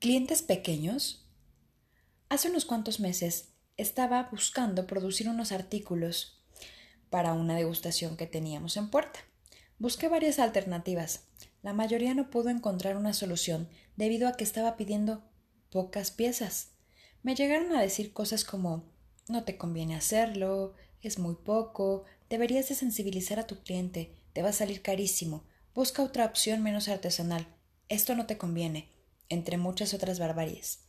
¿Clientes pequeños? Hace unos cuantos meses estaba buscando producir unos artículos para una degustación que teníamos en puerta. Busqué varias alternativas. La mayoría no pudo encontrar una solución debido a que estaba pidiendo pocas piezas. Me llegaron a decir cosas como no te conviene hacerlo, es muy poco, deberías de sensibilizar a tu cliente, te va a salir carísimo, busca otra opción menos artesanal, esto no te conviene entre muchas otras barbaries.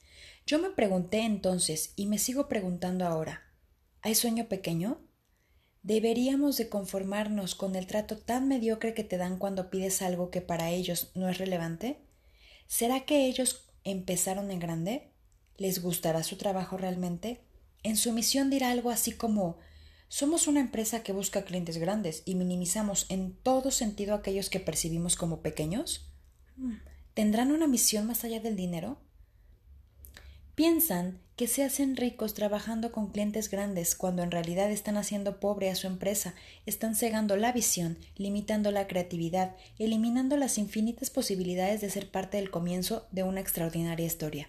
Yo me pregunté entonces y me sigo preguntando ahora ¿hay sueño pequeño? ¿Deberíamos de conformarnos con el trato tan mediocre que te dan cuando pides algo que para ellos no es relevante? ¿Será que ellos empezaron en grande? ¿Les gustará su trabajo realmente? En su misión dirá algo así como somos una empresa que busca clientes grandes y minimizamos en todo sentido aquellos que percibimos como pequeños. ¿Tendrán una misión más allá del dinero? Piensan que se hacen ricos trabajando con clientes grandes cuando en realidad están haciendo pobre a su empresa, están cegando la visión, limitando la creatividad, eliminando las infinitas posibilidades de ser parte del comienzo de una extraordinaria historia.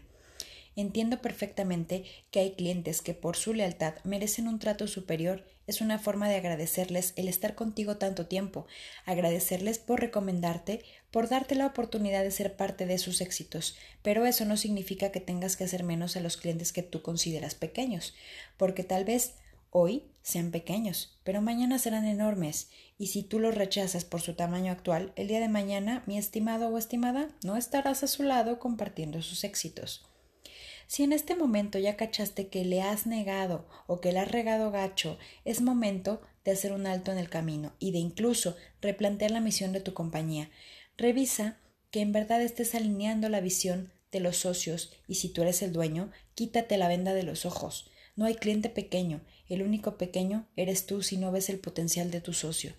Entiendo perfectamente que hay clientes que por su lealtad merecen un trato superior. Es una forma de agradecerles el estar contigo tanto tiempo, agradecerles por recomendarte, por darte la oportunidad de ser parte de sus éxitos. Pero eso no significa que tengas que hacer menos a los clientes que tú consideras pequeños, porque tal vez hoy sean pequeños, pero mañana serán enormes, y si tú los rechazas por su tamaño actual, el día de mañana, mi estimado o estimada, no estarás a su lado compartiendo sus éxitos. Si en este momento ya cachaste que le has negado o que le has regado gacho, es momento de hacer un alto en el camino y de incluso replantear la misión de tu compañía. Revisa que en verdad estés alineando la visión de los socios y si tú eres el dueño, quítate la venda de los ojos. No hay cliente pequeño, el único pequeño eres tú si no ves el potencial de tu socio.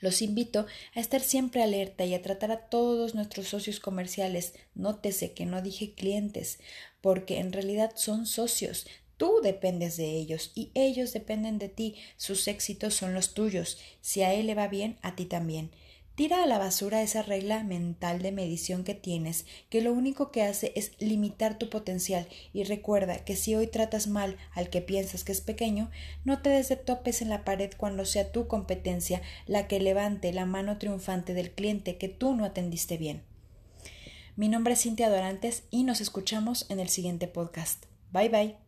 Los invito a estar siempre alerta y a tratar a todos nuestros socios comerciales. Nótese que no dije clientes, porque en realidad son socios. Tú dependes de ellos y ellos dependen de ti. Sus éxitos son los tuyos. Si a él le va bien, a ti también. Tira a la basura esa regla mental de medición que tienes, que lo único que hace es limitar tu potencial y recuerda que si hoy tratas mal al que piensas que es pequeño, no te des de topes en la pared cuando sea tu competencia la que levante la mano triunfante del cliente que tú no atendiste bien. Mi nombre es Cintia Dorantes y nos escuchamos en el siguiente podcast. Bye bye.